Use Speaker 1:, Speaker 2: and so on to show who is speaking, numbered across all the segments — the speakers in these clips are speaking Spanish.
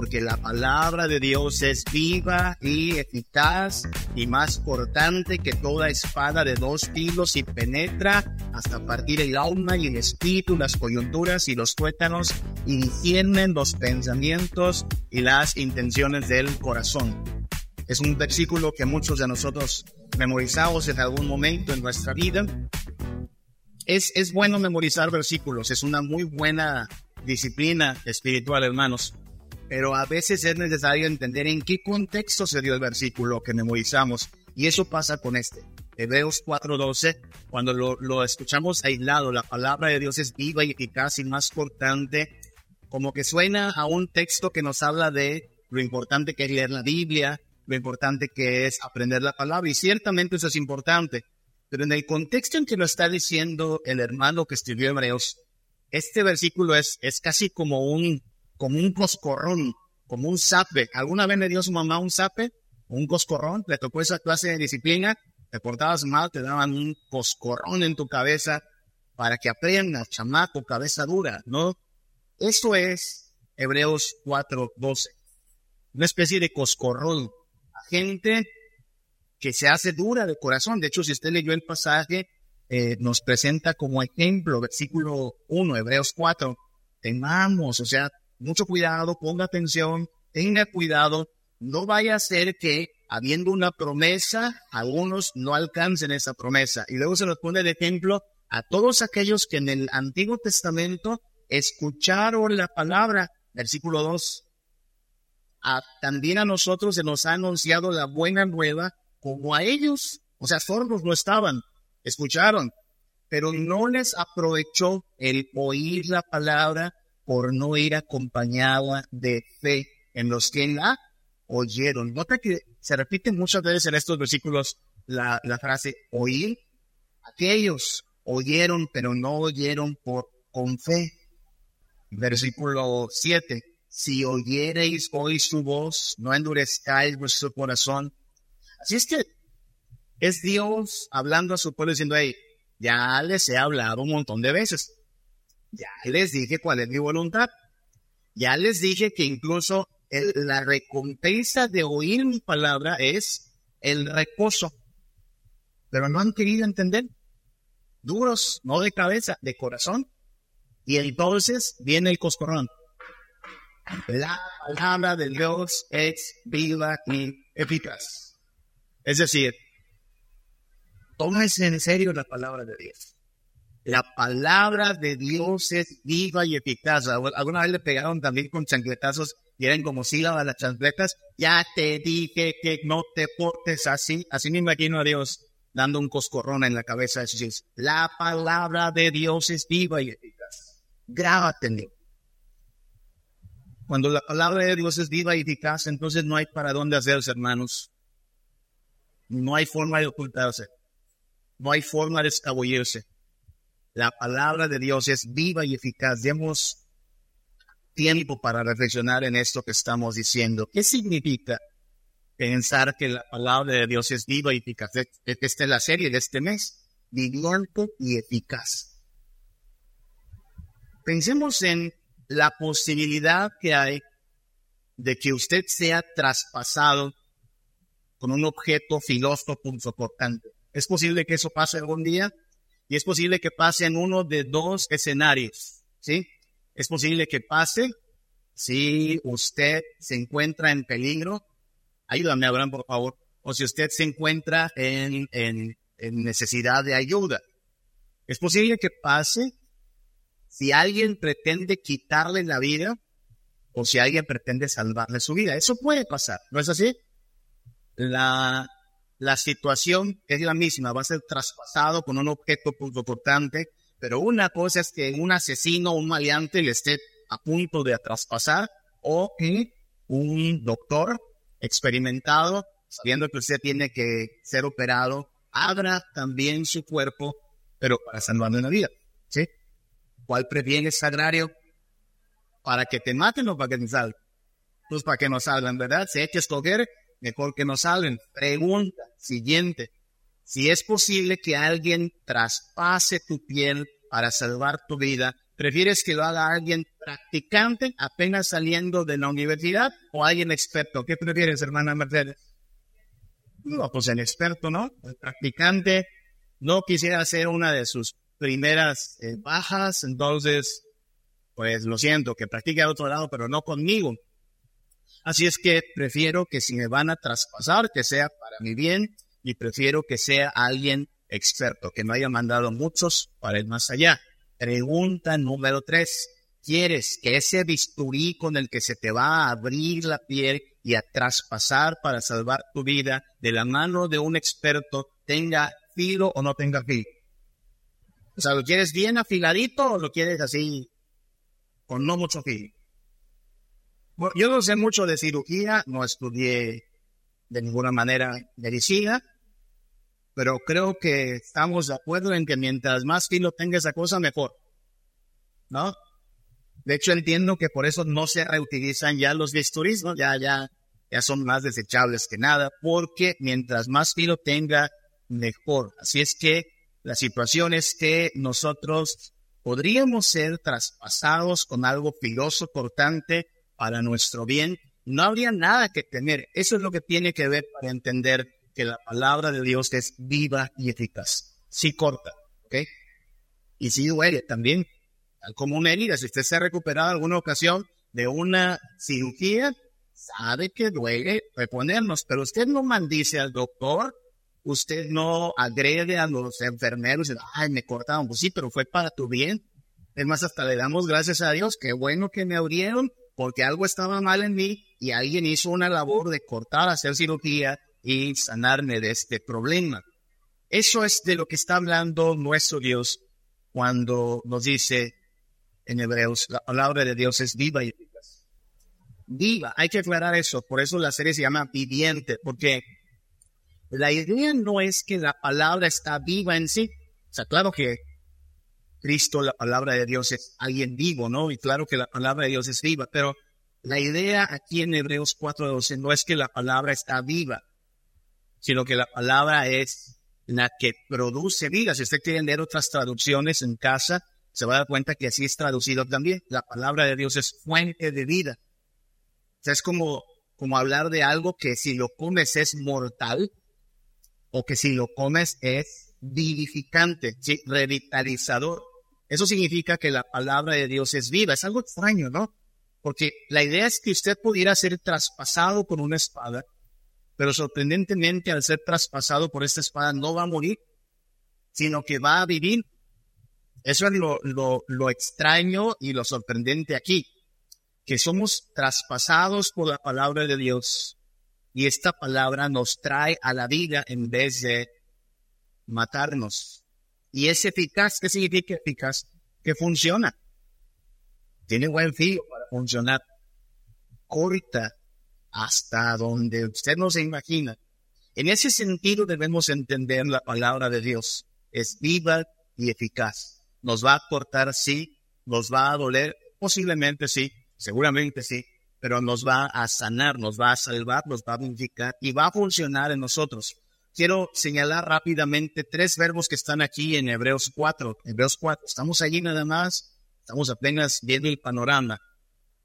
Speaker 1: porque la palabra de Dios es viva y eficaz y más cortante que toda espada de dos filos y penetra hasta partir el alma y el espíritu, las coyunturas y los tuétanos y disciernen los pensamientos y las intenciones del corazón. Es un versículo que muchos de nosotros memorizamos en algún momento en nuestra vida. Es, es bueno memorizar versículos, es una muy buena disciplina espiritual, hermanos pero a veces es necesario entender en qué contexto se dio el versículo que memorizamos. Y eso pasa con este. Hebreos 4:12, cuando lo, escuchamos aislado, la palabra de Dios es viva y eficaz y más cortante, como que suena a un texto que nos habla de lo importante que es leer la Biblia, lo importante que es aprender la palabra, y ciertamente eso es importante. Pero en el contexto en que lo está diciendo el hermano que escribió Hebreos, este versículo es, es casi como un como un coscorrón, como un sape. ¿Alguna vez le dio a su mamá un sape? Un coscorrón, le tocó esa clase de disciplina, te portabas mal, te daban un coscorrón en tu cabeza para que aprendas, chamaco, cabeza dura, ¿no? Eso es Hebreos 4:12. Una especie de coscorrón. Gente que se hace dura de corazón. De hecho, si usted leyó el pasaje, eh, nos presenta como ejemplo, versículo 1, Hebreos 4, temamos, o sea, mucho cuidado, ponga atención, tenga cuidado, no vaya a ser que habiendo una promesa, algunos no alcancen esa promesa. Y luego se nos pone de ejemplo a todos aquellos que en el Antiguo Testamento escucharon la palabra, versículo 2. también a nosotros se nos ha anunciado la buena nueva como a ellos. O sea, sordos no estaban, escucharon, pero no les aprovechó el oír la palabra por no ir acompañada de fe en los que la oyeron. Nota que se repite muchas veces en estos versículos la, frase oír. Aquellos oyeron, pero no oyeron por con fe. Versículo 7. Si oyereis hoy su voz, no endurezcáis vuestro corazón. Así es que es Dios hablando a su pueblo diciendo, hey, ya les he hablado un montón de veces. Ya les dije cuál es mi voluntad. Ya les dije que incluso la recompensa de oír mi palabra es el reposo. Pero no han querido entender. Duros, no de cabeza, de corazón. Y entonces viene el coscorrón. La palabra de Dios es viva y eficaz. Es decir, tómese en serio la palabra de Dios. La palabra de Dios es viva y eficaz. Alguna vez le pegaron también con chancletazos y eran como sílabas las chancletas. Ya te dije que no te portes así. Así me imagino a Dios dando un coscorrón en la cabeza La palabra de Dios es viva y eficaz. Grábatelo. Cuando la palabra de Dios es viva y eficaz, entonces no hay para dónde hacerse, hermanos. No hay forma de ocultarse. No hay forma de escabullirse. La palabra de Dios es viva y eficaz. Demos tiempo para reflexionar en esto que estamos diciendo. ¿Qué significa pensar que la palabra de Dios es viva y eficaz? Esta es la serie de este mes, viviente y eficaz. Pensemos en la posibilidad que hay de que usted sea traspasado con un objeto filoso punzocortante. ¿Es posible que eso pase algún día? Y es posible que pase en uno de dos escenarios, ¿sí? Es posible que pase si usted se encuentra en peligro. Ayúdame, Abraham, por favor. O si usted se encuentra en, en, en necesidad de ayuda. Es posible que pase si alguien pretende quitarle la vida o si alguien pretende salvarle su vida. Eso puede pasar, ¿no es así? La la situación es la misma, va a ser traspasado con un objeto punzocortante, pero una cosa es que un asesino o un maleante le esté a punto de traspasar o que un doctor experimentado, sabiendo que usted tiene que ser operado, abra también su cuerpo, pero para salvarle la vida. ¿Sí? ¿Cuál previene sagrario? ¿Para que te maten o para que te salven? Pues para que nos salgan, ¿verdad? Si hay que escoger, mejor que nos salven. Pregunta siguiente. Si es posible que alguien traspase tu piel para salvar tu vida, ¿prefieres que lo haga alguien practicante apenas saliendo de la universidad o alguien experto? ¿Qué prefieres, hermana Mercedes? No, pues el experto, ¿no? El practicante no quisiera ser una de sus primeras eh, bajas, entonces, pues lo siento, que practique a otro lado, pero no conmigo. Así es que prefiero que si me van a traspasar, que sea para mi bien y prefiero que sea alguien experto, que no haya mandado muchos para ir más allá. Pregunta número tres. ¿Quieres que ese bisturí con el que se te va a abrir la piel y a traspasar para salvar tu vida de la mano de un experto tenga filo o no tenga filo? O sea, ¿lo quieres bien afiladito o lo quieres así con no mucho filo? Yo no sé mucho de cirugía, no estudié de ninguna manera medicina, pero creo que estamos de acuerdo en que mientras más filo tenga esa cosa, mejor. ¿No? De hecho, entiendo que por eso no se reutilizan ya los bisturís. Ya, ya, ya son más desechables que nada, porque mientras más filo tenga, mejor. Así es que la situación es que nosotros podríamos ser traspasados con algo filoso, cortante, para nuestro bien. No habría nada que temer. Eso es lo que tiene que ver para entender que la palabra de Dios es viva y eficaz. Sí corta, ¿ok? Y sí duele también, como una herida. Si usted se ha recuperado en alguna ocasión de una cirugía, sabe que duele reponernos, pero usted no maldice al doctor, usted no agrede a los enfermeros, ay, me cortaron, pues sí, pero fue para tu bien. Es más, hasta le damos gracias a Dios, qué bueno que me abrieron, porque algo estaba mal en mí y alguien hizo una labor de cortar, hacer cirugía y sanarme de este problema. Eso es de lo que está hablando nuestro Dios cuando nos dice en Hebreos, la palabra de Dios es viva y eficaz. Viva, hay que aclarar eso, por eso la serie se llama Viviente, porque la idea no es que la palabra está viva en sí. O sea, claro que Cristo, la palabra de Dios es alguien vivo, ¿no? Y claro que la palabra de Dios es viva, pero la idea aquí en Hebreos 4.12 no es que la palabra está viva, sino que la palabra es la que produce vida. Si usted quiere leer otras traducciones en casa, se va a dar cuenta que así es traducido también. La palabra de Dios es fuente de vida. O sea, es como, como hablar de algo que si lo comes es mortal o que si lo comes es vivificante, revitalizador. Eso significa que la palabra de Dios es viva. Es algo extraño, ¿no? Porque la idea es que usted pudiera ser traspasado con una espada pero sorprendentemente al ser traspasado por esta espada no va a morir, sino que va a vivir. Eso es lo, lo, extraño y lo sorprendente aquí, que somos traspasados por la palabra de Dios y esta palabra nos trae a la vida en vez de matarnos. Y es eficaz, ¿qué significa eficaz? Que funciona. Tiene buen filo para funcionar. Corta hasta donde usted no se imagina. En ese sentido debemos entender la palabra de Dios. Es viva y eficaz. Nos va a cortar, sí. Nos va a doler, posiblemente sí. Seguramente sí. Pero nos va a sanar, nos va a salvar, nos va a vivificar y va a funcionar en nosotros. Quiero señalar rápidamente tres verbos que están aquí en Hebreos 4. Hebreos 4. Estamos allí nada más. Estamos apenas viendo el panorama.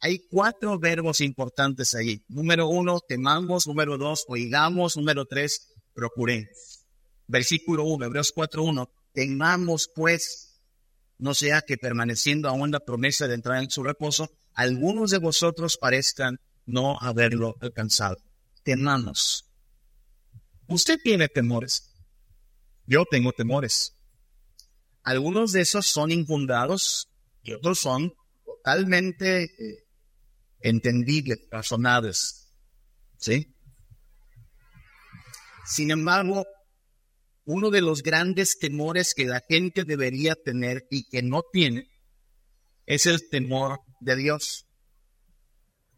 Speaker 1: Hay cuatro verbos importantes ahí. Número uno, temamos. Número dos, oigamos. Número tres, procuremos. Versículo uno, Hebreos 4.1. Temamos pues, no sea que permaneciendo aún la promesa de entrar en su reposo, algunos de vosotros parezcan no haberlo alcanzado. Temamos. Usted tiene temores. Yo tengo temores. Algunos de esos son infundados y otros son totalmente eh, entendibles, razonables. ¿Sí? Sin embargo, uno de los grandes temores que la gente debería tener y que no tiene es el temor de Dios.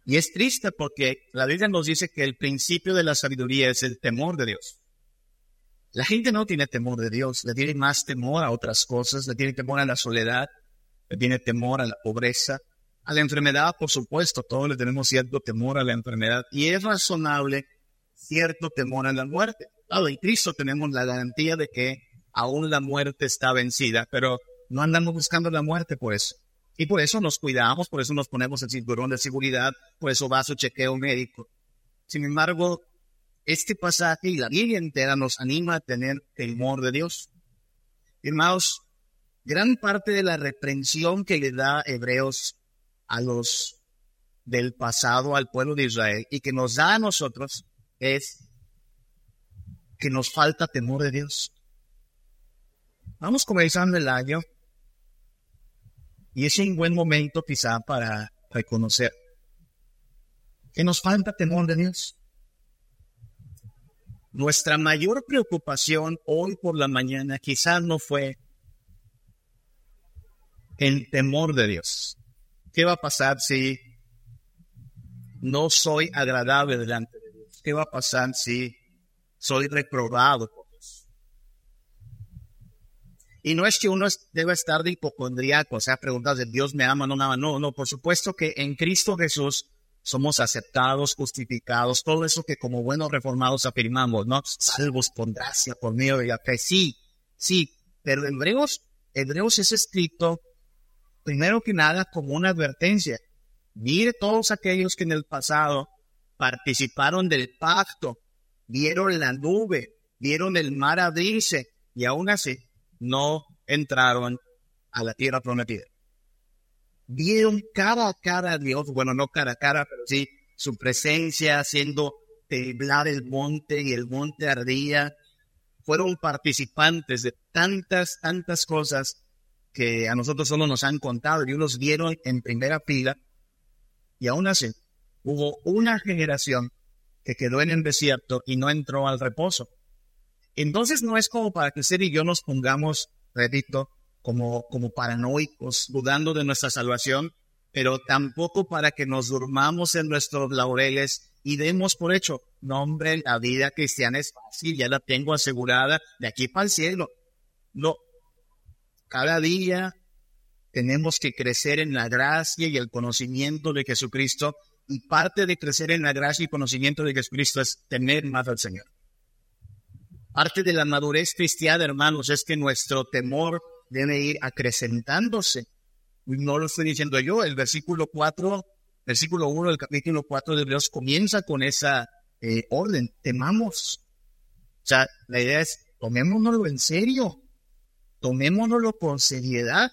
Speaker 1: Y es triste porque la Biblia nos dice que el principio de la sabiduría es el temor de Dios. La gente no tiene temor de Dios, le tiene más temor a otras cosas, le tiene temor a la soledad, le tiene temor a la pobreza, a la enfermedad, por supuesto, todos le tenemos cierto temor a la enfermedad y es razonable cierto temor a la muerte. Claro, en Cristo tenemos la garantía de que aún la muerte está vencida, pero no andamos buscando la muerte por eso, Y por eso nos cuidamos, por eso nos ponemos el cinturón de seguridad, por eso va a su chequeo médico. Sin embargo, este pasaje y la Biblia entera nos anima a tener temor de Dios. Hermanos, gran parte de la reprensión que le da Hebreos a los del pasado, al pueblo de Israel, y que nos da a nosotros, es que nos falta temor de Dios. Vamos comenzando el año y es un buen momento quizá para reconocer que nos falta temor de Dios. Nuestra mayor preocupación hoy por la mañana quizás no fue el temor de Dios. ¿Qué va a pasar si no soy agradable delante de Dios? ¿Qué va a pasar si soy reprobado por? Y no es que uno deba estar de hipocondriaco, o sea, preguntas de Dios me ama, no me ama. No, no, por supuesto que en Cristo Jesús somos aceptados, justificados, todo eso que como buenos reformados afirmamos, ¿no? Salvos por gracia, por medio de la fe. Sí, sí, pero Hebreos, Hebreos es escrito primero que nada como una advertencia. Mire todos aquellos que en el pasado participaron del pacto, vieron la nube, vieron el mar abrirse y aún así no entraron a la tierra prometida vieron cara a cara a Dios, bueno, no cara a cara, pero sí su presencia haciendo temblar el monte y el monte ardía. Fueron participantes de tantas, tantas cosas que a nosotros solo nos han contado y unos vieron en primera fila. Y aún así, hubo una generación que quedó en el desierto y no entró al reposo. Entonces no es como para que usted y yo nos pongamos, repito, como, como paranoicos, dudando de nuestra salvación, pero tampoco para que nos durmamos en nuestros laureles y demos por hecho, no hombre, la vida cristiana es fácil, ya la tengo asegurada, de aquí para el cielo. No, cada día tenemos que crecer en la gracia y el conocimiento de Jesucristo y parte de crecer en la gracia y conocimiento de Jesucristo es tener más al Señor. Parte de la madurez cristiana, hermanos, es que nuestro temor debe ir acrecentándose. No lo estoy diciendo yo, el versículo 4, versículo 1 del capítulo 4 de Dios comienza con esa eh, orden, temamos. O sea, la idea es, tomémonoslo en serio, tomémonoslo con seriedad.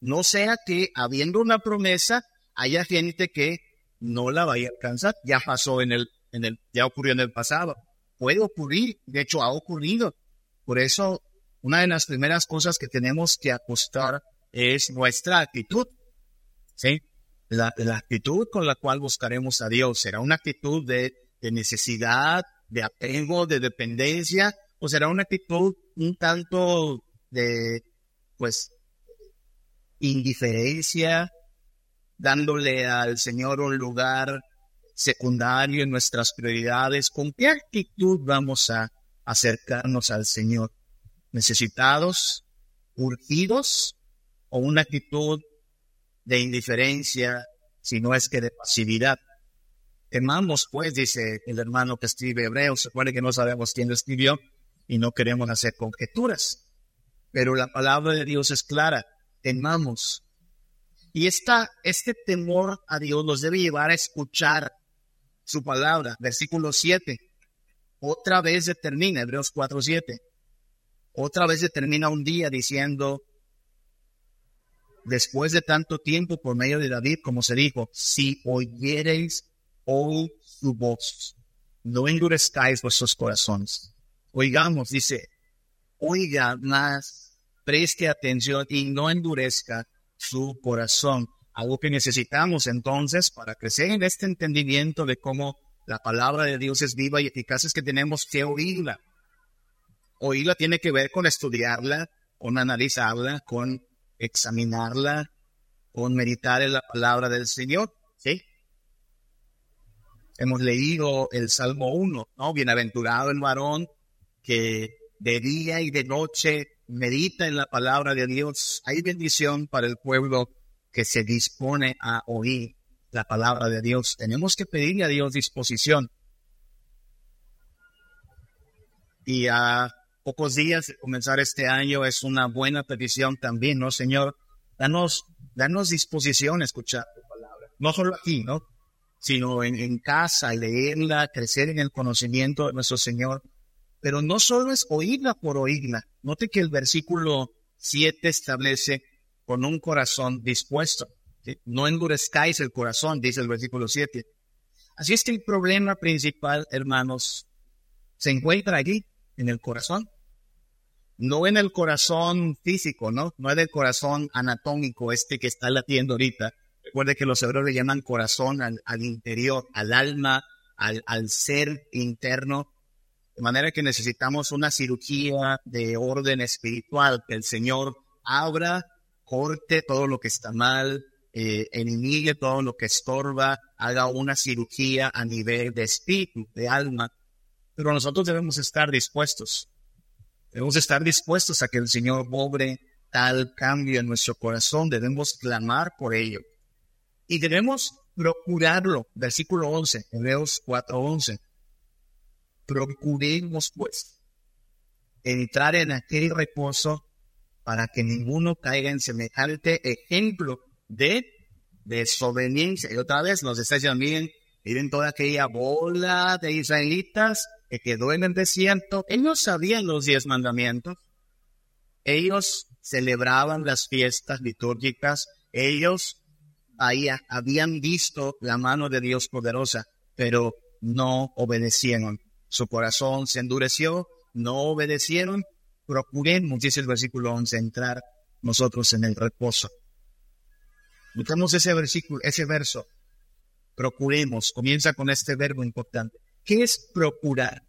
Speaker 1: No sea que habiendo una promesa, haya gente que no la vaya a alcanzar. Ya pasó en el, en el, ya ocurrió en el pasado. Puede ocurrir, de hecho ha ocurrido. Por eso una de las primeras cosas que tenemos que acostar es nuestra actitud. ¿sí? La, actitud con la cual buscaremos a Dios será una actitud de, de necesidad, de apego, de dependencia, o será una actitud un tanto de, pues, indiferencia, dándole al Señor un lugar secundario en nuestras prioridades. ¿Con qué actitud vamos a acercarnos al Señor? necesitados, urgidos o una actitud de indiferencia, si no es que de pasividad. Temamos, pues, dice el hermano que escribe Hebreos, se que no sabemos quién lo escribió y no queremos hacer conjeturas. Pero la palabra de Dios es clara, temamos. Y esta, este temor a Dios nos debe llevar a escuchar su palabra. Versículo 7. Otra vez determina, Hebreos 4, 7. Otra vez se termina un día diciendo, después de tanto tiempo por medio de David, como se dijo, si oyereis hoy su voz, no endurezcáis vuestros corazones. Oigamos, dice, oiga más, preste atención y no endurezca su corazón. Algo que necesitamos entonces para crecer en este entendimiento de cómo la palabra de Dios es viva y eficaz es que tenemos que oírla oírla tiene que ver con estudiarla, con analizarla, con examinarla, con meditar en la palabra del Señor, ¿sí? Hemos leído el Salmo 1, ¿no? Bienaventurado el varón que de día y de noche medita en la palabra de Dios. Hay bendición para el pueblo que se dispone a oír la palabra de Dios. Tenemos que pedirle a Dios disposición. Y a pocos días de comenzar este año es una buena petición también, ¿no, Señor? Danos Danos disposición a escuchar tu palabra. No solo aquí, ¿no? Sino en, en casa, leerla, crecer en el conocimiento de nuestro Señor. Pero no solo es oírla por oírla. Note que el versículo 7 establece con un corazón dispuesto. No endurezcáis el corazón, dice el versículo 7. Así es que el problema principal, hermanos, se encuentra allí, en el corazón. No en el corazón físico, ¿no? No en el corazón anatómico este que está latiendo ahorita. Recuerde que los hebreos le llaman corazón al, interior, al alma, al, al ser interno. De manera que necesitamos una cirugía de orden espiritual, que el Señor abra, corte todo lo que está mal, eh, elimine todo lo que estorba, haga una cirugía a nivel de espíritu, de alma. Pero nosotros debemos estar dispuestos. Debemos estar dispuestos a que el Señor obre tal cambio en nuestro corazón. Debemos clamar por ello. Y debemos procurarlo. Versículo 11, Hebreos 4:11. Procuremos pues entrar en aquel reposo para que ninguno caiga en semejante ejemplo de desobediencia. Y otra vez nos está diciendo, miren, miren toda aquella bola de israelitas que quedó en el desierto. Ellos sabían los diez mandamientos. Ellos celebraban las fiestas litúrgicas. Ellos ahí habían visto la mano de Dios poderosa, pero no obedecieron. Su corazón se endureció, no obedecieron. Procuremos, dice el versículo 11, entrar nosotros en el reposo. Buscamos ese versículo, ese verso. Procuremos. Comienza con este verbo importante. ¿Qué es procurar?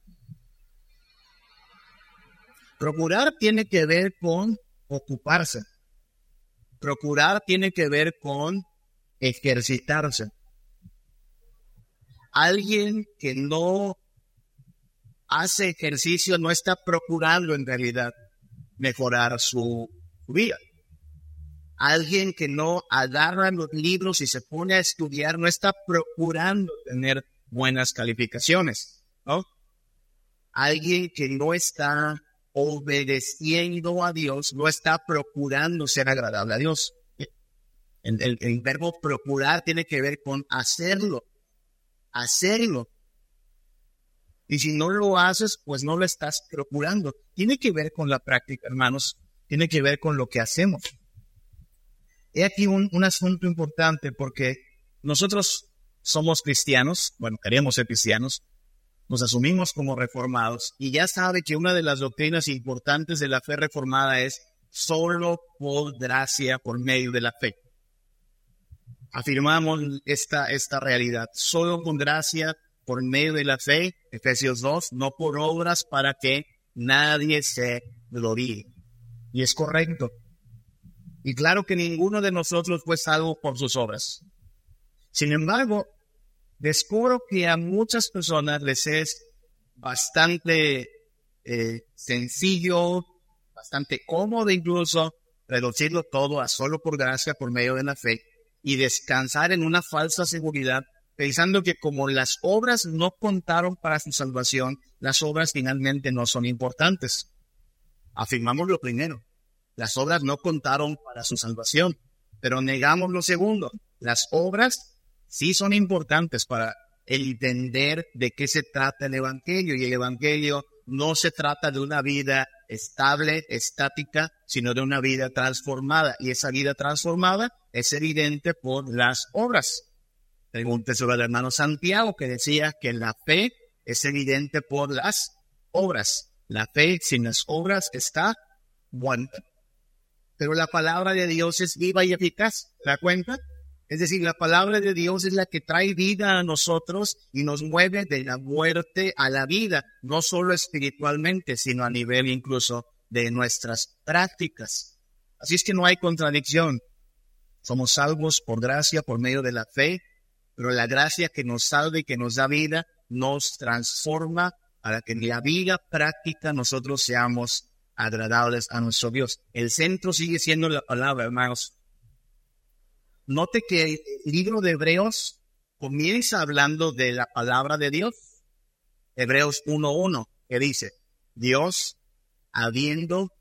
Speaker 1: Procurar tiene que ver con ocuparse. Procurar tiene que ver con ejercitarse. Alguien que no hace ejercicio no está procurando en realidad mejorar su vida. Alguien que no agarra los libros y se pone a estudiar no está procurando tener buenas calificaciones, ¿no? Alguien que no está obedeciendo a Dios no está procurando ser agradable a Dios. El, el, verbo procurar tiene que ver con hacerlo, hacerlo. Y si no lo haces, pues no lo estás procurando. Tiene que ver con la práctica, hermanos. Tiene que ver con lo que hacemos. He aquí un, asunto importante porque nosotros somos cristianos, bueno, queríamos ser cristianos, nos asumimos como reformados y ya sabe que una de las doctrinas importantes de la fe reformada es solo por gracia, por medio de la fe. Afirmamos esta, esta realidad, solo con gracia, por medio de la fe, Efesios 2, no por obras para que nadie se gloríe. Y es correcto. Y claro que ninguno de nosotros fue salvo por sus obras. Sin embargo, descubro que a muchas personas les es bastante eh, sencillo, bastante cómodo incluso, reducirlo todo a solo por gracia, por medio de la fe, y descansar en una falsa seguridad, pensando que como las obras no contaron para su salvación, las obras finalmente no son importantes. Afirmamos lo primero. Las obras no contaron para su salvación, pero negamos lo segundo. Las obras sí son importantes para entender de qué se trata el Evangelio. Y el Evangelio no se trata de una vida estable, estática, sino de una vida transformada. Y esa vida transformada es evidente por las obras. Pregúntese sobre el hermano Santiago que decía que la fe es evidente por las obras. La fe sin las obras está muerta pero la palabra de Dios es viva y eficaz. ¿Se da cuenta? Es decir, la palabra de Dios es la que trae vida a nosotros y nos mueve de la muerte a la vida, no solo espiritualmente, sino a nivel incluso de nuestras prácticas. Así es que no hay contradicción. Somos salvos por gracia, por medio de la fe, pero la gracia que nos salva y que nos da vida nos transforma para que en la vida práctica nosotros seamos agradables a nuestro Dios. El centro sigue siendo la palabra, hermanos. Note que el libro de Hebreos comienza hablando de la palabra de Dios. Hebreos 1.1, que dice, Dios habiendo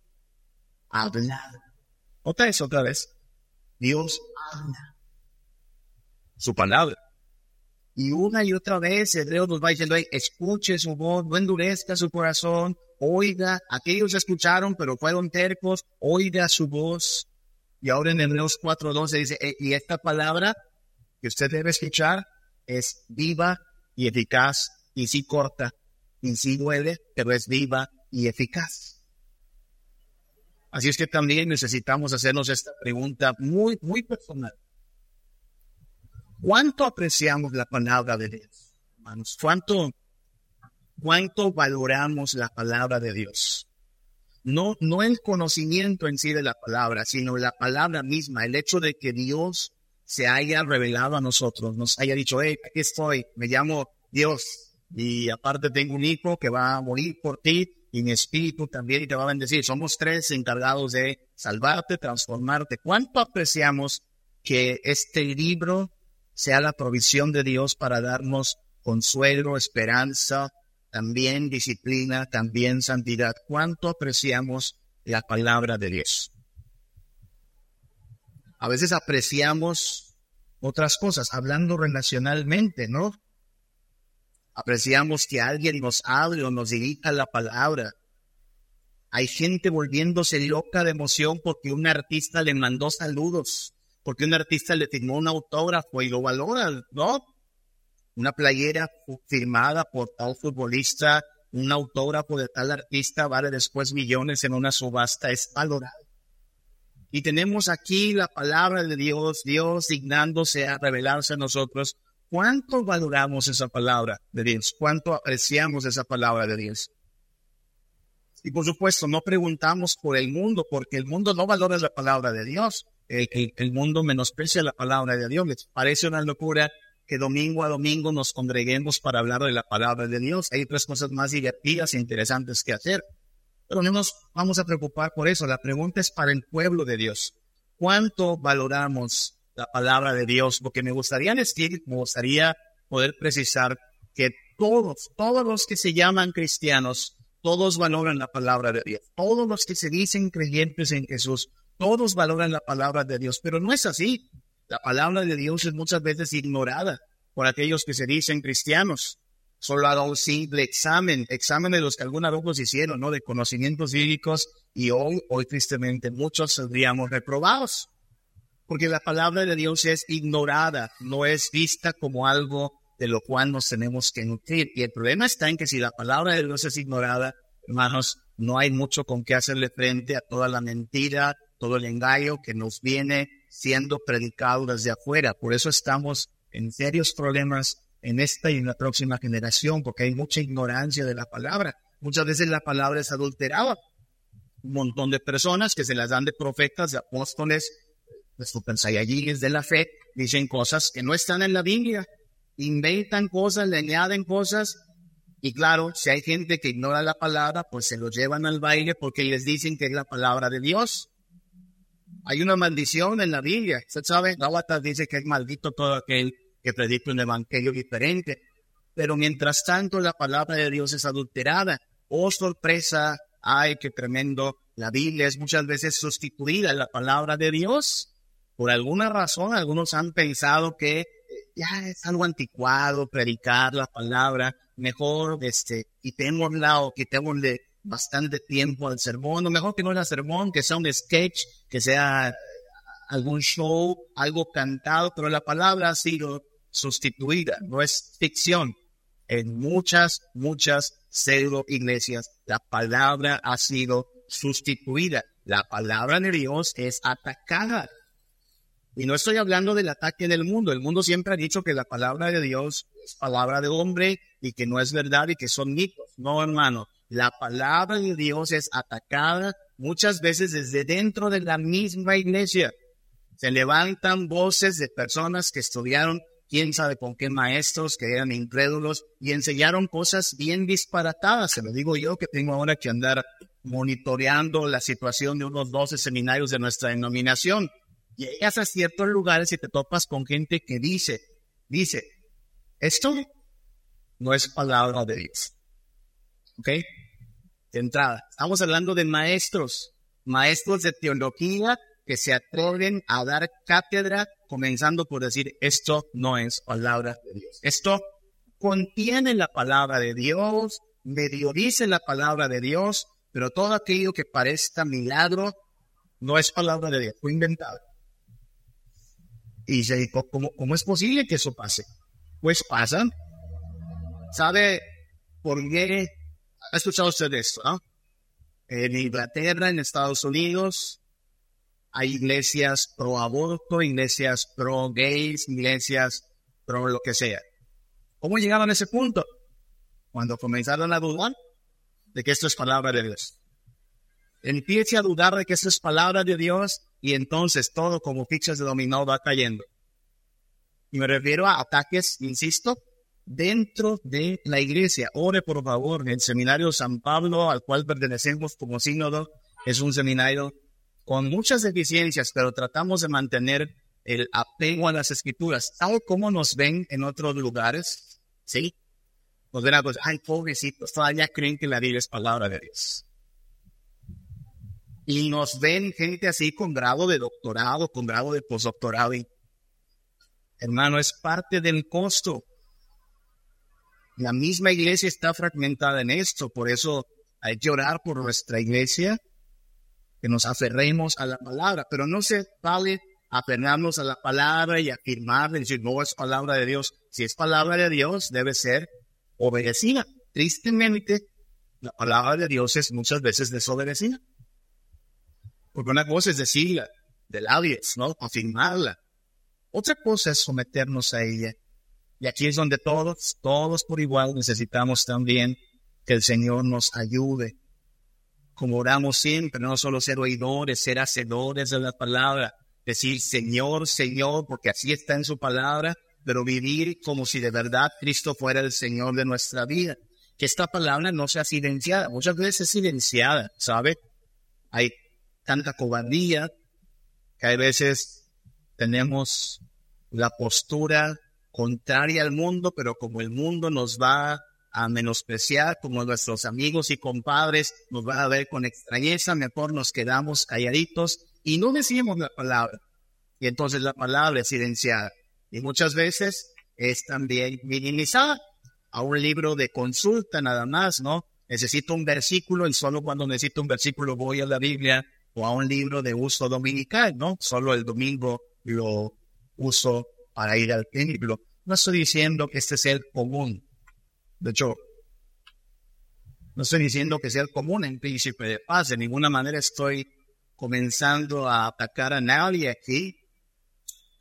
Speaker 1: hablado. Otra vez, otra vez. Dios habla. Su palabra. Y una y otra vez el nos va diciendo, escuche su voz, no endurezca su corazón, oiga, aquellos escucharon pero fueron tercos, oiga su voz. Y ahora en Hebreos 4.12 dice, y esta palabra que usted debe escuchar es viva y eficaz, y sí corta, y sí duele, pero es viva y eficaz. Así es que también necesitamos hacernos esta pregunta muy, muy personal. ¿Cuánto apreciamos la palabra de Dios, hermanos? ¿Cuánto, cuánto valoramos la palabra de Dios? No, no el conocimiento en sí de la palabra, sino la palabra misma, el hecho de que Dios se haya revelado a nosotros, nos haya dicho, hey, aquí estoy, me llamo Dios y aparte tengo un hijo que va a morir por ti y mi espíritu también y te va a bendecir. Somos tres encargados de salvarte, transformarte. ¿Cuánto apreciamos que este libro sea la provisión de Dios para darnos consuelo, esperanza, también disciplina, también santidad? ¿Cuánto apreciamos la palabra de Dios? A veces apreciamos otras cosas, hablando relacionalmente, ¿no? Apreciamos que alguien nos hable o nos dirija la palabra. Hay gente volviéndose loca de emoción porque un artista le mandó saludos, porque un artista le firmó un autógrafo y lo valora, ¿no? Una playera firmada por tal futbolista, un autógrafo de tal artista vale después millones en una subasta, es valorado. Y tenemos aquí la palabra de Dios, Dios dignándose a revelarse a nosotros ¿Cuánto valoramos esa palabra de Dios? ¿Cuánto apreciamos esa palabra de Dios? Y por supuesto, no preguntamos por el mundo, porque el mundo no valora la palabra de Dios. El, mundo menosprecia la palabra de Dios. Les parece una locura que domingo a domingo nos congreguemos para hablar de la palabra de Dios. Hay otras cosas más divertidas e interesantes que hacer. Pero no nos vamos a preocupar por eso. La pregunta es para el pueblo de Dios. ¿Cuánto valoramos la palabra de Dios, porque me gustaría decir, me gustaría poder precisar que todos, todos los que se llaman cristianos, todos valoran la palabra de Dios. Todos los que se dicen creyentes en Jesús, todos valoran la palabra de Dios, pero no es así. La palabra de Dios es muchas veces ignorada por aquellos que se dicen cristianos. Solo haga un simple examen, examen de los que alguna vez hicieron, ¿no? De conocimientos bíblicos y hoy, hoy tristemente muchos seríamos reprobados porque la palabra de Dios es ignorada, no es vista como algo de lo cual nos tenemos que nutrir. Y el problema está en que si la palabra de Dios es ignorada, hermanos, no hay mucho con qué hacerle frente a toda la mentira, todo el engaño que nos viene siendo predicado desde afuera. Por eso estamos en serios problemas en esta y en la próxima generación, porque hay mucha ignorancia de la palabra. Muchas veces la palabra es adulterada. Un montón de personas que se las dan de profetas, de apóstoles, los es de la fe dicen cosas que no están en la Biblia, inventan cosas, le añaden cosas, y claro, si hay gente que ignora la palabra, pues se lo llevan al baile porque les dicen que es la palabra de Dios. Hay una maldición en la Biblia. Usted sabe, Gálatas dice que es maldito todo aquel que predica un evangelio diferente. Pero mientras tanto, la palabra de Dios es adulterada. Oh, sorpresa, ay, qué tremendo. La Biblia es muchas veces sustituida la palabra de Dios. Por alguna razón, algunos han pensado que eh, ya es algo anticuado predicar la palabra, mejor este, quitémosla o quitémosle bastante tiempo al sermón, o mejor que no era sermón, que sea un sketch, que sea algún show, algo cantado, pero la palabra ha sido sustituida, no es ficción. En muchas, muchas pseudo iglesias, la palabra ha sido sustituida. La palabra de Dios es atacada. Y no estoy hablando del ataque del mundo. El mundo siempre ha dicho que la palabra de Dios es palabra de hombre y que no es verdad y que son mitos. No, hermano. La palabra de Dios es atacada muchas veces desde dentro de la misma iglesia. Se levantan voces de personas que estudiaron quién sabe con qué maestros que eran incrédulos y enseñaron cosas bien disparatadas. Se lo digo yo que tengo ahora que andar monitoreando la situación de unos 12 seminarios de nuestra denominación llegas a ciertos lugares y te topas con gente que dice, dice, esto no es palabra de Dios. ¿Ok? Entrada, estamos hablando de maestros, maestros de teología que se atreven a dar cátedra comenzando por decir, esto no es palabra de Dios. Esto contiene la palabra de Dios, medio dice la palabra de Dios, pero todo aquello que parezca milagro no es palabra de Dios, fue inventado. Y dice, ¿cómo, ¿cómo es posible que eso pase? Pues pasa. ¿Sabe por qué? ¿Ha escuchado usted esto? ¿no? En Inglaterra, en Estados Unidos, hay iglesias pro aborto, iglesias pro gays, iglesias pro lo que sea. ¿Cómo llegaron a ese punto? Cuando comenzaron a dudar de que esto es palabra de Dios. Empiece a dudar de que esto es palabra de Dios y entonces todo como fichas de dominó va cayendo. Y me refiero a ataques, insisto, dentro de la iglesia. Ore por favor, el seminario San Pablo al cual pertenecemos como sínodo es un seminario con muchas deficiencias, pero tratamos de mantener el apego a las escrituras, tal como nos ven en otros lugares, ¿sí? Nos ven a ay, pobrecitos, todavía creen que la Biblia es palabra de Dios. Y nos ven gente así con grado de doctorado, con grado de postdoctorado. hermano, es parte del costo. La misma iglesia está fragmentada en esto, por eso hay que orar por nuestra iglesia, que nos aferremos a la palabra, pero no se vale aferrarnos a la palabra y afirmar decir, no es palabra de Dios. Si es palabra de Dios, debe ser obedecida. Tristemente, la palabra de Dios es muchas veces desobedecida. Porque una cosa es decirla de labios, ¿no? Afirmarla. Otra cosa es someternos a ella. Y aquí es donde todos, todos por igual necesitamos también que el Señor nos ayude. Como oramos siempre, no solo ser oidores, ser hacedores de la palabra, decir Señor, Señor, porque así está en su palabra, pero vivir como si de verdad Cristo fuera el Señor de nuestra vida. Que esta palabra no sea silenciada, muchas veces es silenciada, ¿sabe? Hay tanta cobardía, que a veces tenemos la postura contraria al mundo, pero como el mundo nos va a menospreciar, como nuestros amigos y compadres nos va a ver con extrañeza, mejor nos quedamos calladitos y no decimos la palabra. Y entonces la palabra es silenciada. Y muchas veces es también minimizada a un libro de consulta nada más, ¿no? Necesito un versículo y solo cuando necesito un versículo voy a la Biblia o a un libro de uso dominical, ¿no? Solo el domingo lo uso para ir al templo. No estoy diciendo que este sea el común. De hecho, no estoy diciendo que sea el común en Príncipe de Paz. De ninguna manera estoy comenzando a atacar a nadie aquí.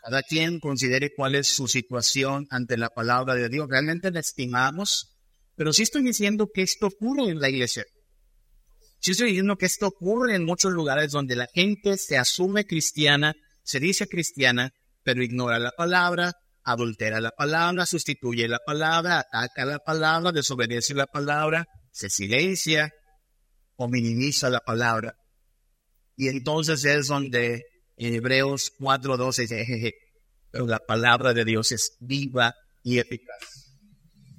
Speaker 1: Cada quien considere cuál es su situación ante la palabra de Dios. Realmente la estimamos, pero sí estoy diciendo que esto ocurre en la iglesia. Sí estoy diciendo que esto ocurre en muchos lugares donde la gente se asume cristiana, se dice cristiana, pero ignora la palabra, adultera la palabra, sustituye la palabra, ataca la palabra, desobedece la palabra, se silencia o minimiza la palabra. Y entonces es donde en Hebreos 4.12 dice, pero la palabra de Dios es viva y eficaz.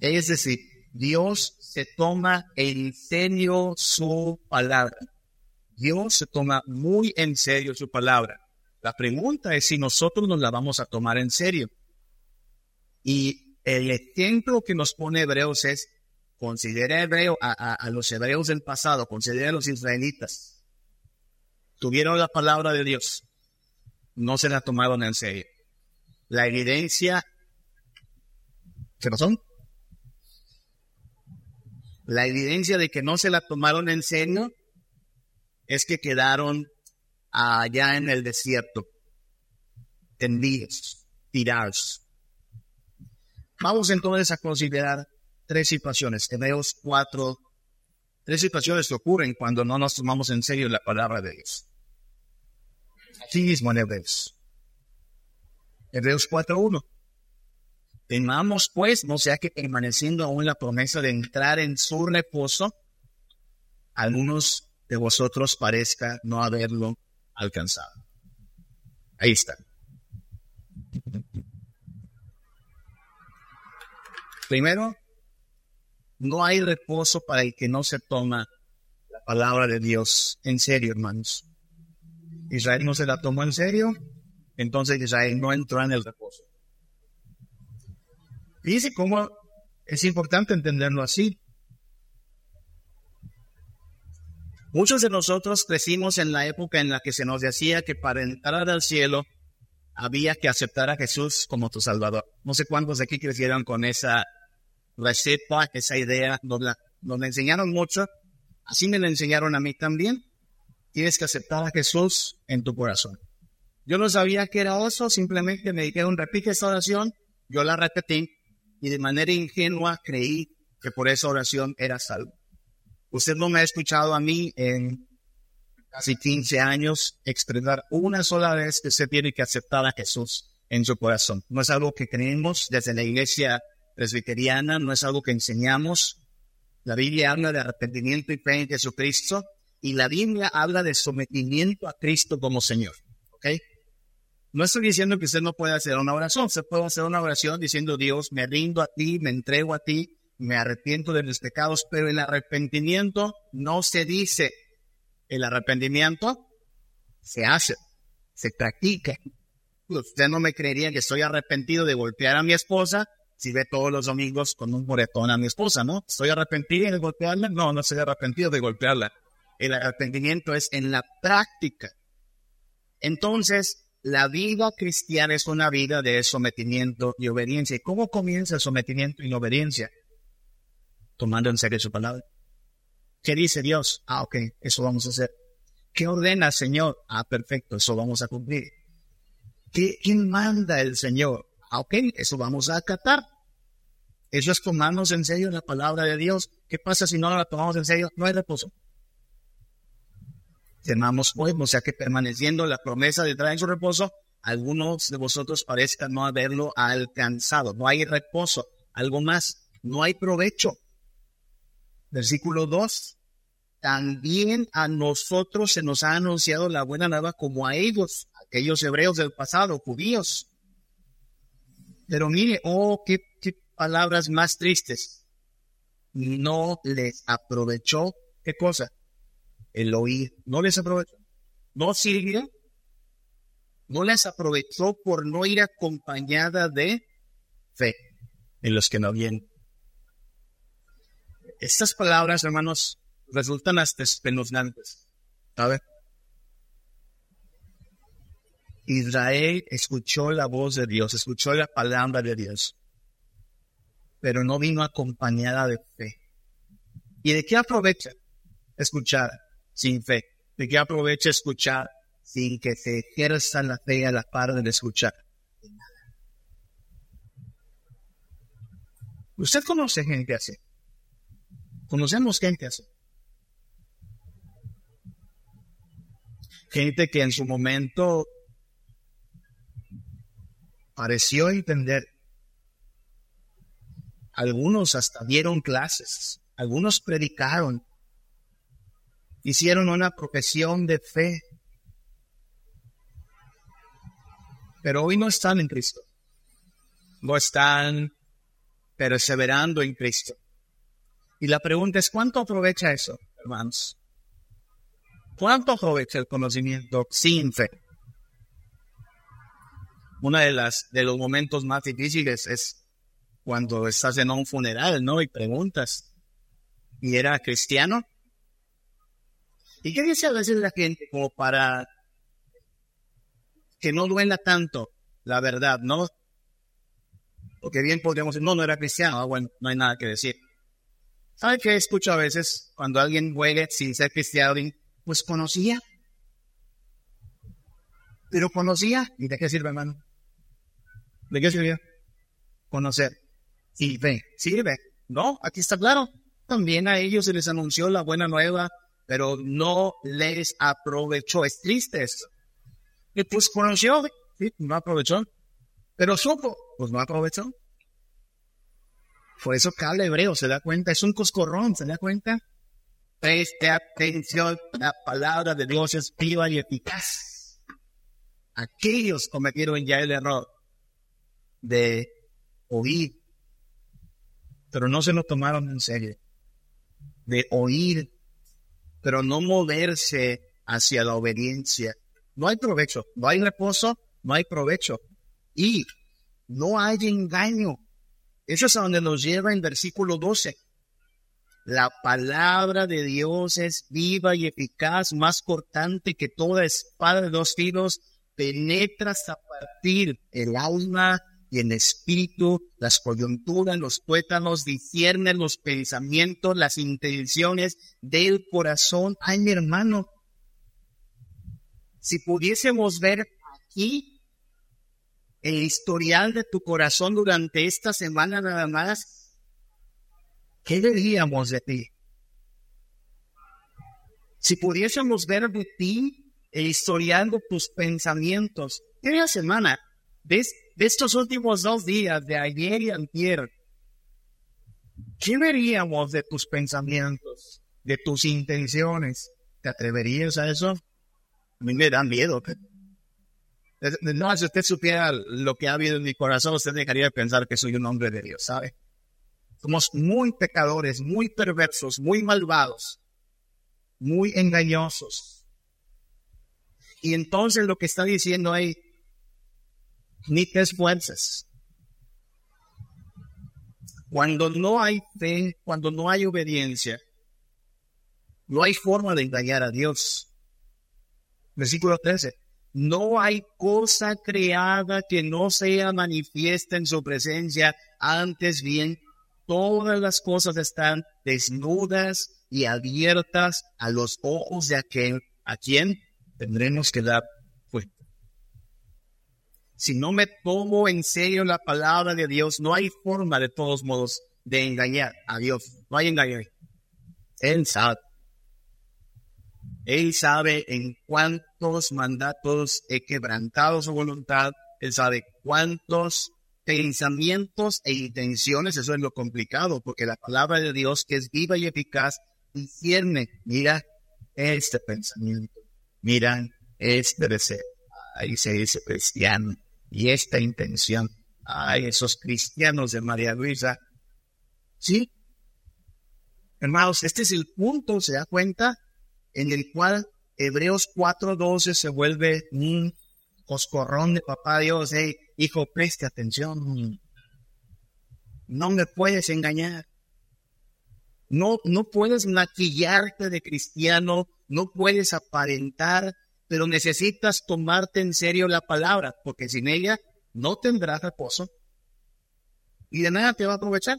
Speaker 1: Es decir, Dios se toma en serio su palabra. Dios se toma muy en serio su palabra. La pregunta es si nosotros nos la vamos a tomar en serio. Y el ejemplo que nos pone Hebreos es, considera hebreo a, los hebreos del pasado, considera a los israelitas. Tuvieron la palabra de Dios, no se la tomaron en serio. La evidencia, ¿qué razón? La evidencia de que no se la tomaron en serio es que quedaron allá en el desierto, tendidos, tirados. Vamos entonces a considerar tres situaciones, Hebreos cuatro, tres situaciones que ocurren cuando no nos tomamos en serio la palabra de Dios. Aquí mismo en Hebreos. Hebreos 4.1. Temamos pues, no sea que permaneciendo aún la promesa de entrar en su reposo, algunos de vosotros parezca no haberlo alcanzado. Ahí está. Primero, no hay reposo para el que no se toma la palabra de Dios en serio, hermanos. Israel no se la tomó en serio, entonces Israel no entró en el reposo. Fíjense cómo es importante entenderlo así. Muchos de nosotros crecimos en la época en la que se nos decía que para entrar al cielo había que aceptar a Jesús como tu Salvador. No sé cuántos de aquí crecieron con esa receta, esa idea, nos la, enseñaron mucho. Así me la enseñaron a mí también. Tienes que aceptar a Jesús en tu corazón. Yo no sabía que era eso, simplemente me dijeron, repite esta oración, yo la repetí y de manera ingenua creí que por esa oración era salvo. Usted no me ha escuchado a mí en casi 15 años expresar una sola vez que usted tiene que aceptar a Jesús en su corazón. No es algo que creemos desde la iglesia presbiteriana, no es algo que enseñamos. La Biblia habla de arrepentimiento y fe en Jesucristo y la Biblia habla de sometimiento a Cristo como Señor. ¿Ok? No estoy diciendo que usted no puede hacer una oración. Usted puede hacer una oración diciendo, Dios, me rindo a ti, me entrego a ti, me arrepiento de mis pecados, pero el arrepentimiento no se dice. El arrepentimiento se hace, se practica. Usted no me creería que estoy arrepentido de golpear a mi esposa si ve todos los domingos con un moretón a mi esposa, ¿no? ¿Estoy arrepentido de golpearla? No, no estoy arrepentido de golpearla. El arrepentimiento es en la práctica. Entonces, la vida cristiana es una vida de sometimiento y obediencia. ¿Y cómo comienza el sometimiento y la obediencia? Tomando en serio su palabra. ¿Qué dice Dios? Ah, ok, eso vamos a hacer. ¿Qué ordena el Señor? Ah, perfecto, eso vamos a cumplir. ¿Qué, ¿Quién manda el Señor? Ah, ok, eso vamos a acatar. Eso es tomarnos en serio la palabra de Dios. ¿Qué pasa si no la tomamos en serio? No hay reposo. Temamos hoy, o sea que permaneciendo la promesa de traer su reposo, algunos de vosotros parezcan no haberlo alcanzado. No hay reposo. Algo más, no hay provecho. Versículo 2. También a nosotros se nos ha anunciado la buena nueva como a ellos, aquellos hebreos del pasado, judíos. Pero mire, oh, qué, palabras más tristes. No les aprovechó, ¿qué cosa? El oír. No les aprovechó. No sirvió. No les aprovechó por no ir acompañada de fe en los que no vienen. Estas palabras, hermanos, resultan hasta espeluznantes. ¿Sabe? Israel escuchó la voz de Dios, escuchó la palabra de Dios, pero no vino acompañada de fe. ¿Y de qué aprovecha escuchar sin fe? ¿De qué aprovecha escuchar sin que se ejerza la fe a la par de escuchar? Usted conoce gente así. Conocemos gente así. Gente que en su momento pareció entender. Algunos hasta dieron clases, algunos predicaron, hicieron una profesión de fe, pero hoy no están en Cristo, no están perseverando en Cristo. Y la pregunta es, ¿cuánto aprovecha eso, hermanos? ¿Cuánto aprovecha el conocimiento sin fe? Una de las de los momentos más difíciles es cuando estás en un funeral, ¿no? Y preguntas, ¿y era cristiano? ¿Y qué dice a veces la gente como para que no duela tanto la verdad, ¿no? Porque bien podríamos decir, no, no era cristiano, ah, bueno, no hay nada que decir. ¿Sabe qué escucho a veces cuando alguien huele sin ser cristiano? Pues conocía. Pero conocía. ¿Y de qué sirve, hermano? ¿De qué sirve? Conocer. Y ve, sirve. No, aquí está claro. También a ellos se les anunció la buena nueva, pero no les aprovechó. Es triste eso. Y pues conoció, sí, no aprovechó. Pero supo, pues no aprovechó. Por eso cada hebreo se da cuenta, es un coscorrón, ¿se da cuenta? Preste atención, la palabra de Dios es viva y eficaz. Aquellos cometieron ya el error de oír, pero no se lo tomaron en serio. De oír, pero no moverse hacia la obediencia. no hay provecho. No hay reposo, no hay provecho. Y no hay engaño. Eso es a donde nos lleva en versículo 12. La palabra de Dios es viva y eficaz, más cortante que toda espada de dos filos, penetra hasta partir el alma y el espíritu, las coyunturas, los tuétanos, discierne los pensamientos, las intenciones del corazón. Ay, mi hermano, si pudiésemos ver aquí el historial de tu corazón durante esta semana nada más, ¿qué diríamos de ti? Si pudiésemos ver de ti el historial de tus pensamientos, ¿qué semana? De, de estos últimos dos días, de ayer y antier, ¿qué veríamos de tus pensamientos, de tus intenciones? ¿Te atreverías a eso? A mí me da miedo. No, si usted supiera lo que ha habido en mi corazón, usted dejaría de pensar que soy un hombre de Dios, ¿sabe? Somos muy pecadores, muy perversos, muy malvados, muy engañosos. Y entonces lo que está diciendo ahí, ni te esfuerces. Cuando no hay fe, cuando no hay obediencia, no hay forma de engañar a Dios. Versículo 13. No hay cosa creada que no sea manifiesta en su presencia, antes bien todas las cosas están desnudas y abiertas a los ojos de aquel a quien tendremos que dar cuenta. Si no me tomo en serio la palabra de Dios, no hay forma de todos modos de engañar a Dios. No hay engaño. Él sabe. Él sabe en cuántos mandatos he quebrantado su voluntad. Él sabe cuántos pensamientos e intenciones, eso es lo complicado, porque la palabra de Dios que es viva y eficaz, discierne, mira este pensamiento, mira este deseo, ahí se dice cristiano, y esta intención, ay, esos cristianos de María Luisa, ¿sí? Hermanos, este es el punto, ¿se da cuenta? En el cual Hebreos 4.12 se vuelve un coscorrón de papá Dios, hijo, preste atención. No me puedes engañar. No, no puedes maquillarte de cristiano, no puedes aparentar, pero necesitas tomarte en serio la palabra, porque sin ella no tendrás reposo y de nada te va a aprovechar.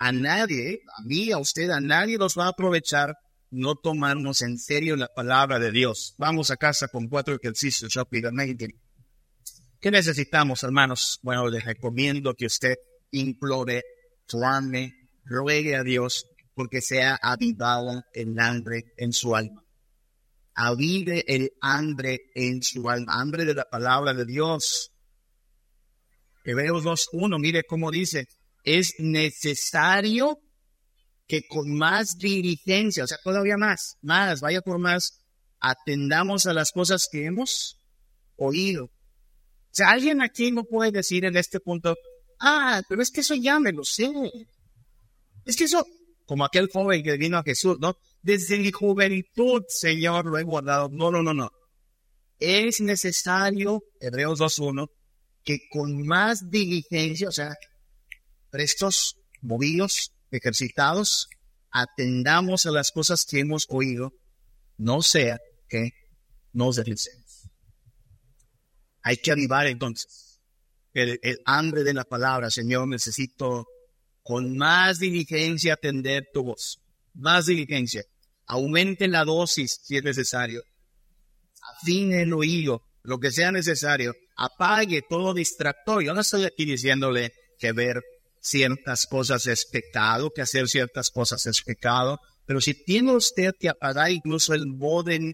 Speaker 1: A nadie, a mí, a usted, a nadie nos va a aprovechar no tomarnos en serio la palabra de Dios. Vamos a casa con cuatro ejercicios rápidamente. ¿Qué necesitamos, hermanos? Bueno, les recomiendo que usted implore, clame, ruegue a Dios porque sea avivado el hambre en su alma. Avive el hambre en su alma, hambre de la palabra de Dios. Hebreos 2.1, mire cómo dice, es necesario que con más diligencia, o sea, todavía más, más, vaya por más, atendamos a las cosas que hemos oído. O sea, alguien aquí no puede decir en este punto, ah, pero es que eso ya me lo sé. Es que eso, como aquel joven que vino a Jesús, ¿no? Desde mi juventud, Señor, lo he guardado. No, no, no, no. Es necesario, Hebreos 2.1, que con más diligencia, o sea, prestos, movidos, ejercitados, atendamos a las cosas que hemos oído, no sea que nos deslicemos. Hay que avivar entonces el, hambre de la palabra, Señor, necesito con más diligencia atender tu voz, más diligencia. Aumente la dosis si es necesario. Afine el oído, lo que sea necesario. Apague todo distractor. Yo no estoy aquí diciéndole que ver ciertas cosas es pecado, que hacer ciertas cosas es pecado, pero si tiene usted que apagar incluso el modem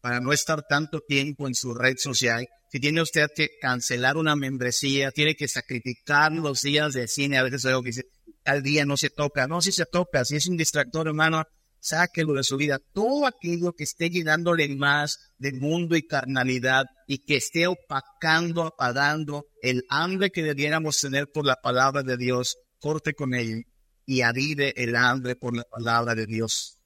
Speaker 1: para no estar tanto tiempo en su red social, si tiene usted que cancelar una membresía, tiene que sacrificar los días de cine, a veces algo que dice, al día no se toca, no, si se toca, si es un distractor, hermano, sáquelo de su vida. Todo aquello que esté llenándole más de mundo y carnalidad y que esté opacando, apagando el hambre que debiéramos tener por la palabra de Dios, corte con él y avive el hambre por la palabra de Dios.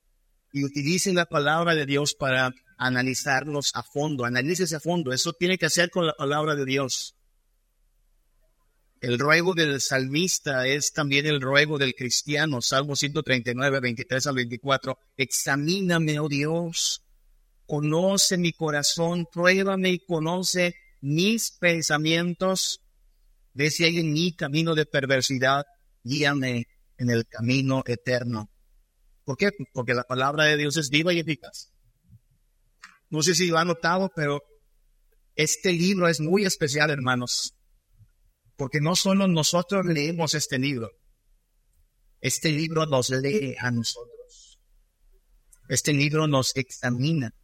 Speaker 1: Y utilice la palabra de Dios para analizarlos a fondo, analícese a fondo. Eso tiene que hacer con la palabra de Dios. El ruego del salmista es también el ruego del cristiano. Salmo 139, 23 al 24. Examíname, oh Dios. Conoce mi corazón, pruébame y conoce mis pensamientos. Ve si hay en mí camino de perversidad, guíame en el camino eterno. ¿Por qué? Porque la palabra de Dios es viva y eficaz. No sé si lo han notado, pero este libro es muy especial, hermanos, porque no solo nosotros leemos este libro, este libro nos lee a nosotros. Este libro nos examina.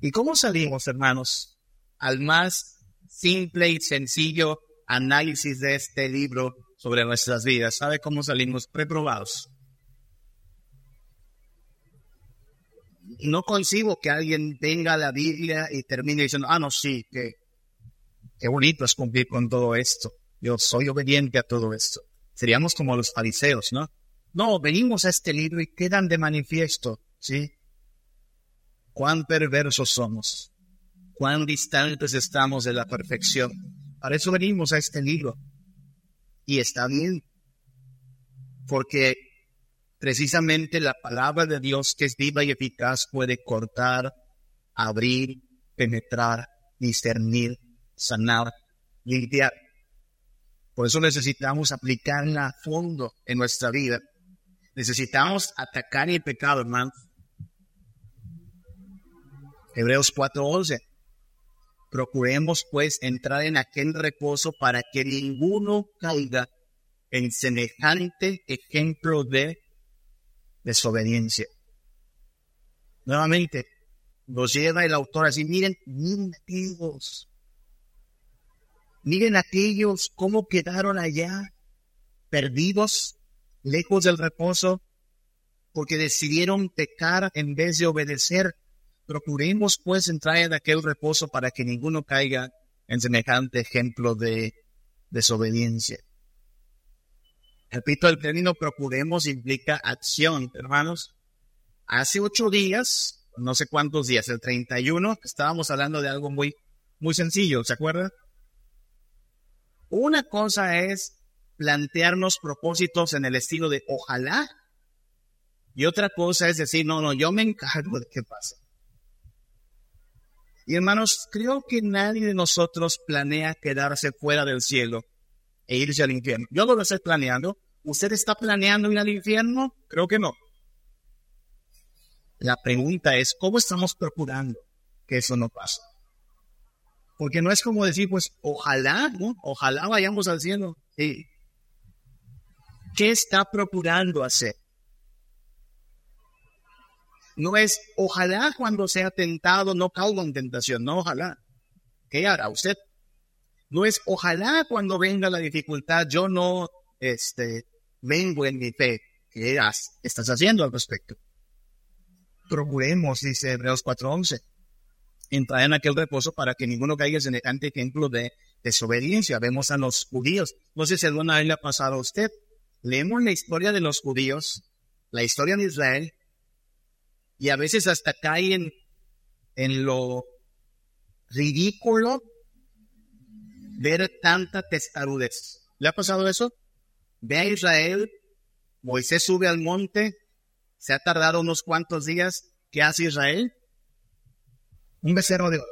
Speaker 1: ¿Y cómo salimos, hermanos, al más simple y sencillo análisis de este libro sobre nuestras vidas? ¿Sabe cómo salimos? Reprobados. no concibo que alguien venga a la Biblia y termine diciendo, ah, no, sí, que, qué bonito es cumplir con todo esto. Yo soy obediente a todo esto. Seríamos como los fariseos, ¿no? No, venimos a este libro y quedan de manifiesto, ¿sí? Cuán perversos somos, cuán distantes estamos de la perfección. Para eso venimos a este libro. Y está bien, porque Precisamente la palabra de Dios que es viva y eficaz puede cortar, abrir, penetrar, discernir, sanar, limpiar. Por eso necesitamos aplicarla a fondo en nuestra vida. Necesitamos atacar el pecado, hermano. Hebreos 4:11. Procuremos pues entrar en aquel reposo para que ninguno caiga en semejante ejemplo de desobediencia. Nuevamente, nos lleva el autor así, miren, aquellos, miren aquellos cómo quedaron allá, perdidos, lejos del reposo, porque decidieron pecar en vez de obedecer. Procuremos pues entrar en aquel reposo para que ninguno caiga en semejante ejemplo de desobediencia. Repito, el término procuremos implica acción, hermanos. Hace ocho días, no sé cuántos días, el 31, estábamos hablando de algo muy, muy sencillo, ¿se acuerdan? Una cosa es plantearnos propósitos en el estilo de ojalá, y otra cosa es decir, no, no, yo me encargo de qué pasa. Y hermanos, creo que nadie de nosotros planea quedarse fuera del cielo e irse al infierno. Yo no lo estoy planeando, ¿Usted está planeando ir al infierno? Creo que no. La pregunta es, ¿cómo estamos procurando que eso no pase? Porque no es como decir, pues, ojalá. Ojalá vayamos al cielo. ¿Qué está procurando hacer? No es, ojalá cuando sea tentado no caiga en tentación, no, ojalá. ¿Qué hará usted? No es, ojalá cuando venga la dificultad yo no, este, vengo en mi fe. ¿Qué estás haciendo al respecto? Procuremos, dice Hebreos 4.11, entrar en aquel reposo para que ninguno caiga en semejante ejemplo de desobediencia. Vemos a los judíos. No sé si alguna vez le ha pasado a usted. Leemos la historia de los judíos, la historia de Israel, y a veces hasta caen en lo ridículo ver tanta testarudez. ¿Le ha pasado eso? Ve a Israel, Moisés sube al monte, se ha tardado unos cuantos días. ¿Qué hace Israel? Un becerro de oro.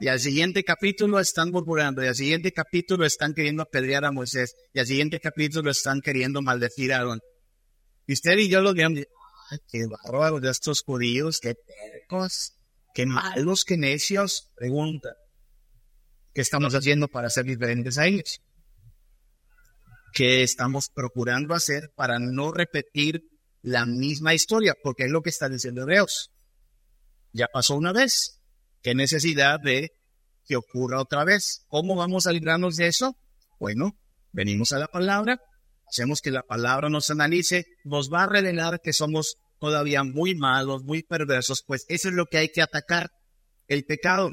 Speaker 1: Y al siguiente capítulo están murmurando, y al siguiente capítulo están queriendo apedrear a Moisés, y al siguiente capítulo están queriendo maldecir a Aarón. Y usted y yo lo vemos, qué bárbaro de estos judíos, qué tercos, qué malos, qué necios. Pregunta, ¿qué estamos haciendo para ser diferentes a ellos? que estamos procurando hacer para no repetir la misma historia, porque es lo que está diciendo Hebreos. Ya pasó una vez. ¿Qué necesidad de que ocurra otra vez? ¿Cómo vamos a librarnos de eso? Bueno, venimos a la palabra, hacemos que la palabra nos analice, nos va a revelar que somos todavía muy malos, muy perversos, pues eso es lo que hay que atacar, el pecado.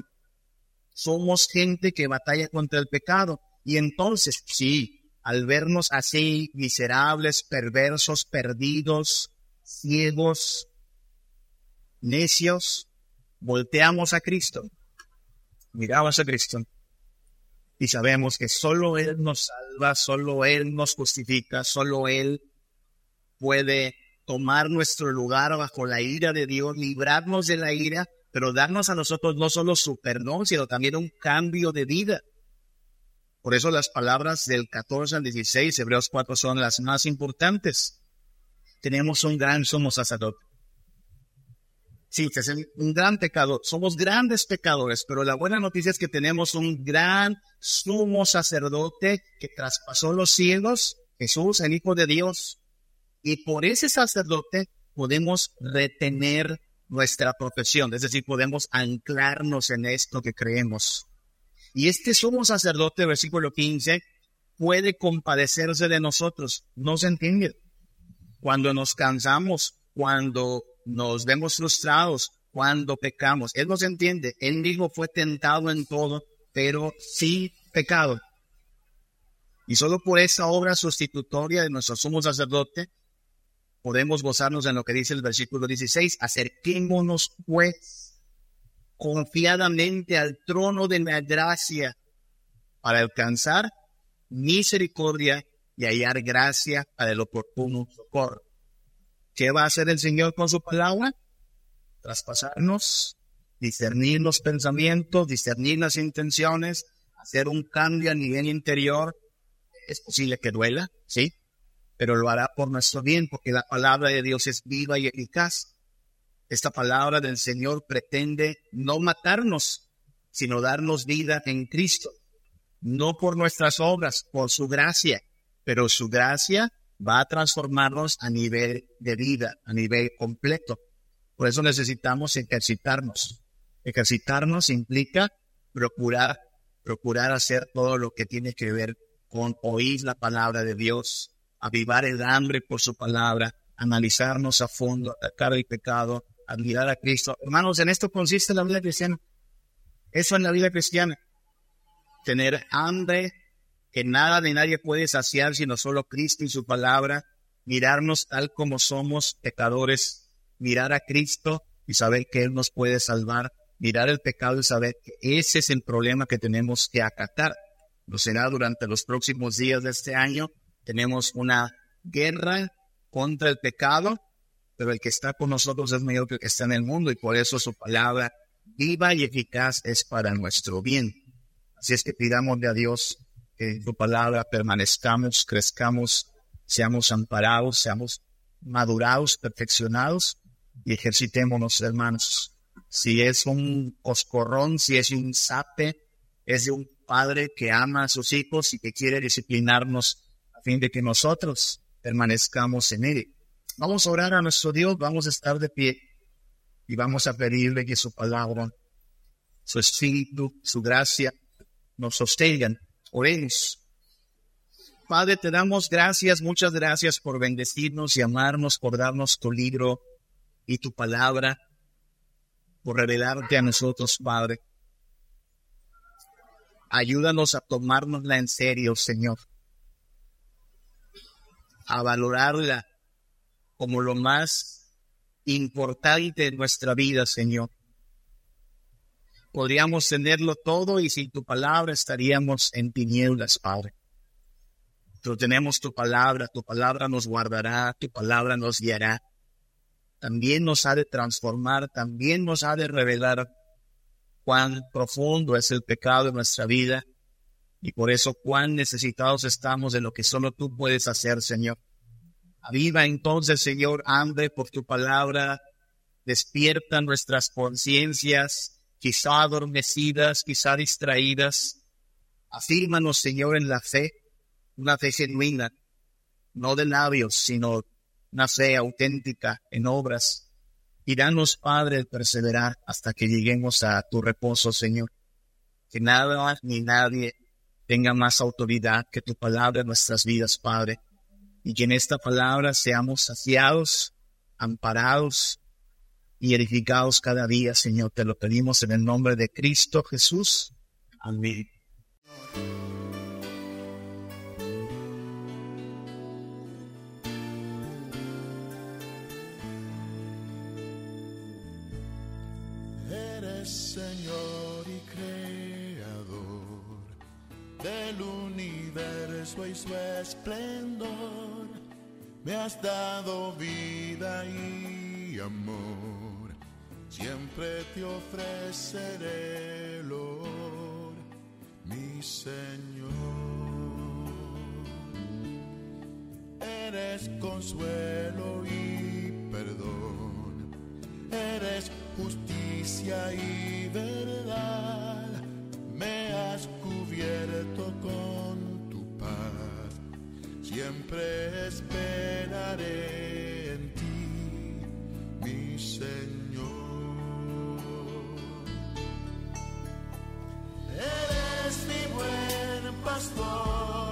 Speaker 1: Somos gente que batalla contra el pecado. Y entonces, sí, al vernos así miserables, perversos, perdidos, ciegos, necios, volteamos a Cristo, miramos a Cristo y sabemos que solo Él nos salva, solo Él nos justifica, solo Él puede tomar nuestro lugar bajo la ira de Dios, librarnos de la ira, pero darnos a nosotros no solo su perdón, sino también un cambio de vida. Por eso las palabras del 14 al 16, Hebreos 4, son las más importantes. Tenemos un gran sumo sacerdote. Sí, es un gran pecado. Somos grandes pecadores, pero la buena noticia es que tenemos un gran sumo sacerdote que traspasó los cielos, Jesús, el Hijo de Dios. Y por ese sacerdote podemos retener nuestra profesión, es decir, podemos anclarnos en esto que creemos. Y este sumo sacerdote, versículo 15, puede compadecerse de nosotros. No se entiende. Cuando nos cansamos, cuando nos vemos frustrados cuando pecamos. Él nos entiende. Él mismo fue tentado en todo, pero sí pecado. Y solo por esa obra sustitutoria de nuestro sumo sacerdote podemos gozarnos en lo que dice el versículo 16. Acerquémonos pues confiadamente al trono de la gracia para alcanzar misericordia y hallar gracia para el oportuno socorro. ¿Qué va a hacer el Señor con su palabra? Traspasarnos, discernir los pensamientos, discernir las intenciones, hacer un cambio a nivel interior. Es posible que duela, sí, pero lo hará por nuestro bien, porque la palabra de Dios es viva y eficaz. Esta palabra del Señor pretende no matarnos, sino darnos vida en Cristo, no por nuestras obras, por su gracia, pero su gracia va a transformarnos a nivel de vida, a nivel completo. Por eso necesitamos ejercitarnos. Ejercitarnos implica procurar, procurar hacer todo lo que tiene que ver con oír la palabra de Dios, avivar el hambre por su palabra, analizarnos a fondo, atacar el pecado, admirar a Cristo. Hermanos, en esto consiste la vida cristiana. Eso es la vida cristiana. Tener hambre que nada de nadie puede saciar sino solo Cristo y su palabra, mirarnos tal como somos pecadores, mirar a Cristo y saber que Él nos puede salvar, mirar el pecado y saber que ese es el problema que tenemos que acatar. Lo será durante los próximos días de este año. Tenemos una guerra contra el pecado, pero el que está con nosotros es mayor que el que está en el mundo y por eso su palabra viva y eficaz es para nuestro bien. Así es que pidamos de a Dios que tu palabra permanezcamos, crezcamos, seamos amparados, seamos madurados, perfeccionados y ejercitémonos, hermanos. Si es un oscorrón, si es un sape, es de un padre que ama a sus hijos y que quiere disciplinarnos a fin de que nosotros permanezcamos en él. Vamos a orar a nuestro Dios, vamos a estar de pie y vamos a pedirle que su palabra, su espíritu, su gracia nos sostengan Oremos. Padre, te damos gracias, muchas gracias por bendecirnos y amarnos, por darnos tu libro y tu palabra, por revelarte a nosotros, Padre. Ayúdanos a tomárnosla en serio, Señor. A valorarla como lo más importante en nuestra vida, Señor podríamos tenerlo todo y sin tu palabra estaríamos en tinieblas, Padre. Pero tenemos tu palabra, tu palabra nos guardará, tu palabra nos guiará. También nos ha de transformar, también nos ha de revelar cuán profundo es el pecado en nuestra vida y por eso cuán necesitados estamos de lo que solo tú puedes hacer, Señor. Aviva entonces, Señor, hambre por tu palabra, despierta nuestras conciencias, quizá adormecidas, quizá distraídas. Afírmanos, Señor, en la fe, una fe genuina, no de labios, sino una fe auténtica en obras. Y danos, Padre, perseverar hasta que lleguemos a tu reposo, Señor. Que nada ni nadie tenga más autoridad que tu palabra en nuestras vidas, Padre. Y que en esta palabra seamos saciados, amparados, y edificados cada día, Señor. Te lo pedimos en el nombre de Cristo Jesús. Amén.
Speaker 2: Eres Señor y Creador del universo y su esplendor. Me has dado vida y amor. Siempre te ofreceré mi Señor. Eres consuelo y perdón. Eres justicia y verdad. Me has cubierto con tu paz. Siempre esperaré en ti, mi Señor. pastor.